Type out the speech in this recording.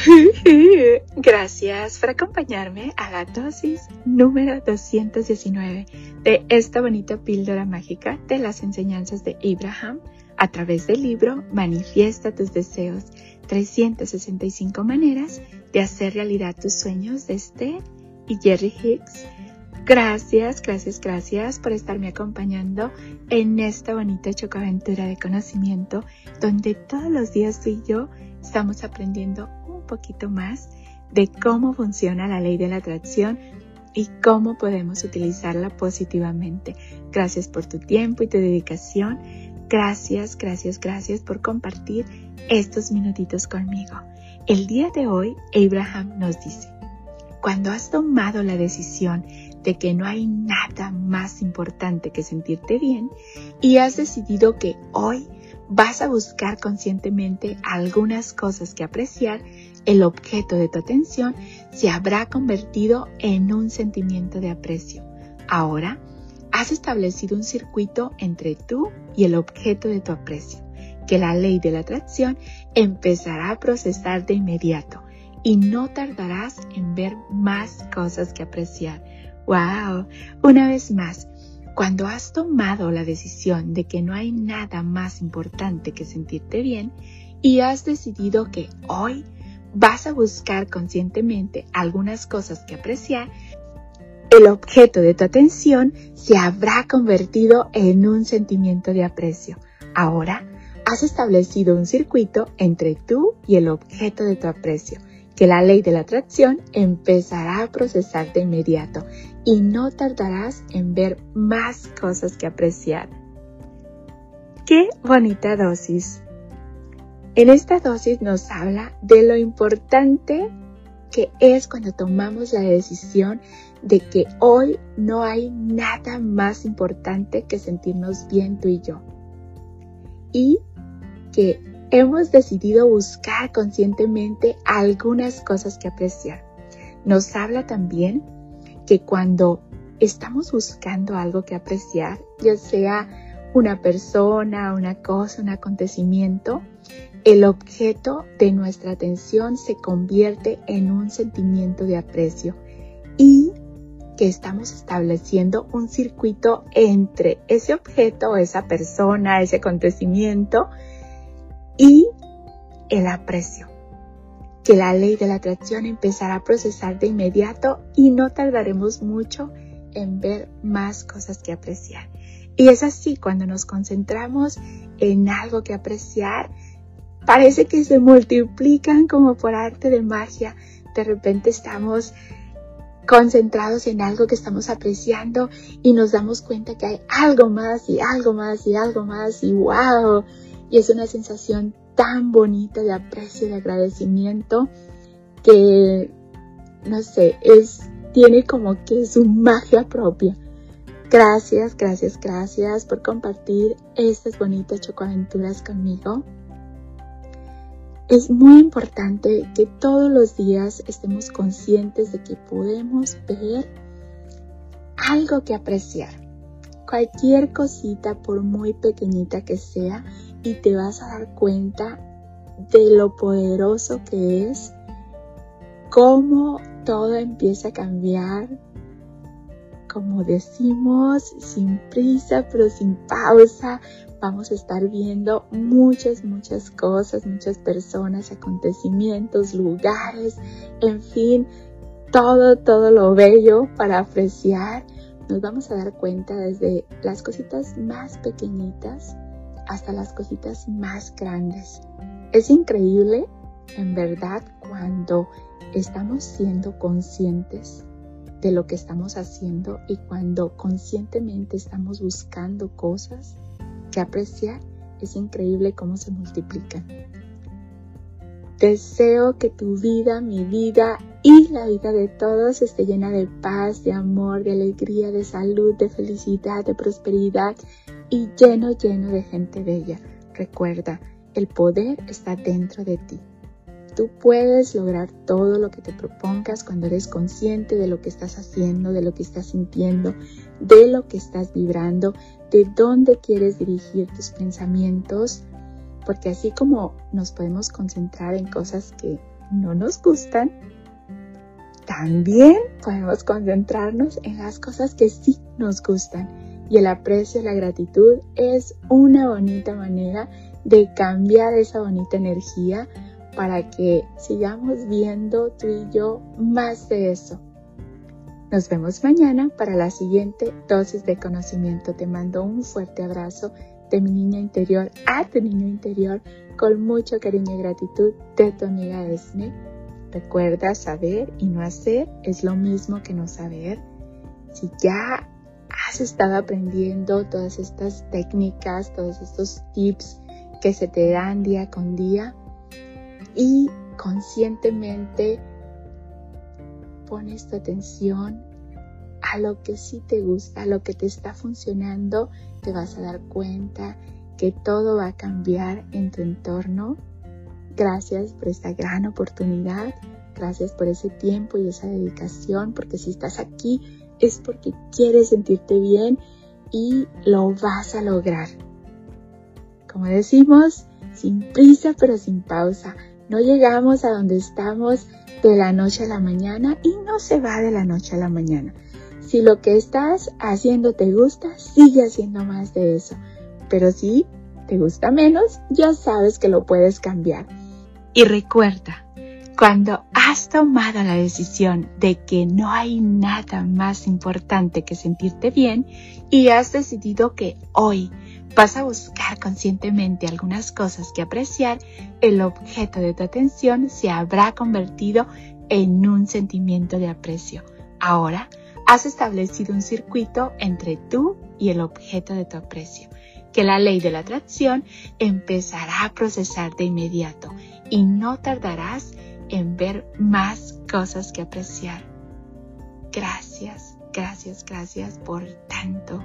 Gracias por acompañarme a la dosis número 219 de esta bonita píldora mágica de las enseñanzas de Abraham a través del libro Manifiesta tus deseos, 365 maneras de hacer realidad tus sueños de este y Jerry Hicks. Gracias, gracias, gracias por estarme acompañando en esta bonita chocaventura de conocimiento donde todos los días tú y yo estamos aprendiendo poquito más de cómo funciona la ley de la atracción y cómo podemos utilizarla positivamente. Gracias por tu tiempo y tu dedicación. Gracias, gracias, gracias por compartir estos minutitos conmigo. El día de hoy, Abraham nos dice, cuando has tomado la decisión de que no hay nada más importante que sentirte bien y has decidido que hoy vas a buscar conscientemente algunas cosas que apreciar, el objeto de tu atención se habrá convertido en un sentimiento de aprecio. Ahora, has establecido un circuito entre tú y el objeto de tu aprecio, que la ley de la atracción empezará a procesar de inmediato y no tardarás en ver más cosas que apreciar. ¡Wow! Una vez más, cuando has tomado la decisión de que no hay nada más importante que sentirte bien y has decidido que hoy vas a buscar conscientemente algunas cosas que apreciar, el objeto de tu atención se habrá convertido en un sentimiento de aprecio. Ahora has establecido un circuito entre tú y el objeto de tu aprecio que la ley de la atracción empezará a procesar de inmediato y no tardarás en ver más cosas que apreciar. ¡Qué bonita dosis! En esta dosis nos habla de lo importante que es cuando tomamos la decisión de que hoy no hay nada más importante que sentirnos bien tú y yo. Y que hemos decidido buscar conscientemente algunas cosas que apreciar. Nos habla también que cuando estamos buscando algo que apreciar, ya sea una persona, una cosa, un acontecimiento, el objeto de nuestra atención se convierte en un sentimiento de aprecio y que estamos estableciendo un circuito entre ese objeto, esa persona, ese acontecimiento y el aprecio, que la ley de la atracción empezará a procesar de inmediato y no tardaremos mucho en ver más cosas que apreciar. Y es así cuando nos concentramos en algo que apreciar, parece que se multiplican como por arte de magia. De repente estamos concentrados en algo que estamos apreciando y nos damos cuenta que hay algo más y algo más y algo más y wow, y es una sensación tan bonita de aprecio, de agradecimiento, que, no sé, es, tiene como que su magia propia. Gracias, gracias, gracias por compartir estas bonitas chocoaventuras conmigo. Es muy importante que todos los días estemos conscientes de que podemos ver algo que apreciar. Cualquier cosita, por muy pequeñita que sea, y te vas a dar cuenta de lo poderoso que es, cómo todo empieza a cambiar, como decimos, sin prisa, pero sin pausa. Vamos a estar viendo muchas, muchas cosas, muchas personas, acontecimientos, lugares, en fin, todo, todo lo bello para apreciar. Nos vamos a dar cuenta desde las cositas más pequeñitas hasta las cositas más grandes. Es increíble, en verdad, cuando estamos siendo conscientes de lo que estamos haciendo y cuando conscientemente estamos buscando cosas que apreciar, es increíble cómo se multiplican. Deseo que tu vida, mi vida y la vida de todos esté llena de paz, de amor, de alegría, de salud, de felicidad, de prosperidad y lleno, lleno de gente bella. Recuerda, el poder está dentro de ti. Tú puedes lograr todo lo que te propongas cuando eres consciente de lo que estás haciendo, de lo que estás sintiendo, de lo que estás vibrando, de dónde quieres dirigir tus pensamientos, porque así como nos podemos concentrar en cosas que no nos gustan, también podemos concentrarnos en las cosas que sí nos gustan. Y el aprecio y la gratitud es una bonita manera de cambiar esa bonita energía para que sigamos viendo tú y yo más de eso. Nos vemos mañana para la siguiente dosis de conocimiento. Te mando un fuerte abrazo de mi niña interior a tu niño interior con mucho cariño y gratitud de tu amiga Esme. Recuerda, saber y no hacer es lo mismo que no saber. Si ya has estado aprendiendo todas estas técnicas, todos estos tips que se te dan día con día y conscientemente pones tu atención a lo que sí te gusta, a lo que te está funcionando, te vas a dar cuenta que todo va a cambiar en tu entorno Gracias por esta gran oportunidad. Gracias por ese tiempo y esa dedicación, porque si estás aquí es porque quieres sentirte bien y lo vas a lograr. Como decimos, sin prisa pero sin pausa. No llegamos a donde estamos de la noche a la mañana y no se va de la noche a la mañana. Si lo que estás haciendo te gusta, sigue haciendo más de eso. Pero si te gusta menos, ya sabes que lo puedes cambiar. Y recuerda, cuando has tomado la decisión de que no hay nada más importante que sentirte bien y has decidido que hoy vas a buscar conscientemente algunas cosas que apreciar, el objeto de tu atención se habrá convertido en un sentimiento de aprecio. Ahora has establecido un circuito entre tú y el objeto de tu aprecio, que la ley de la atracción empezará a procesar de inmediato y no tardarás en ver más cosas que apreciar. Gracias, gracias, gracias por tanto.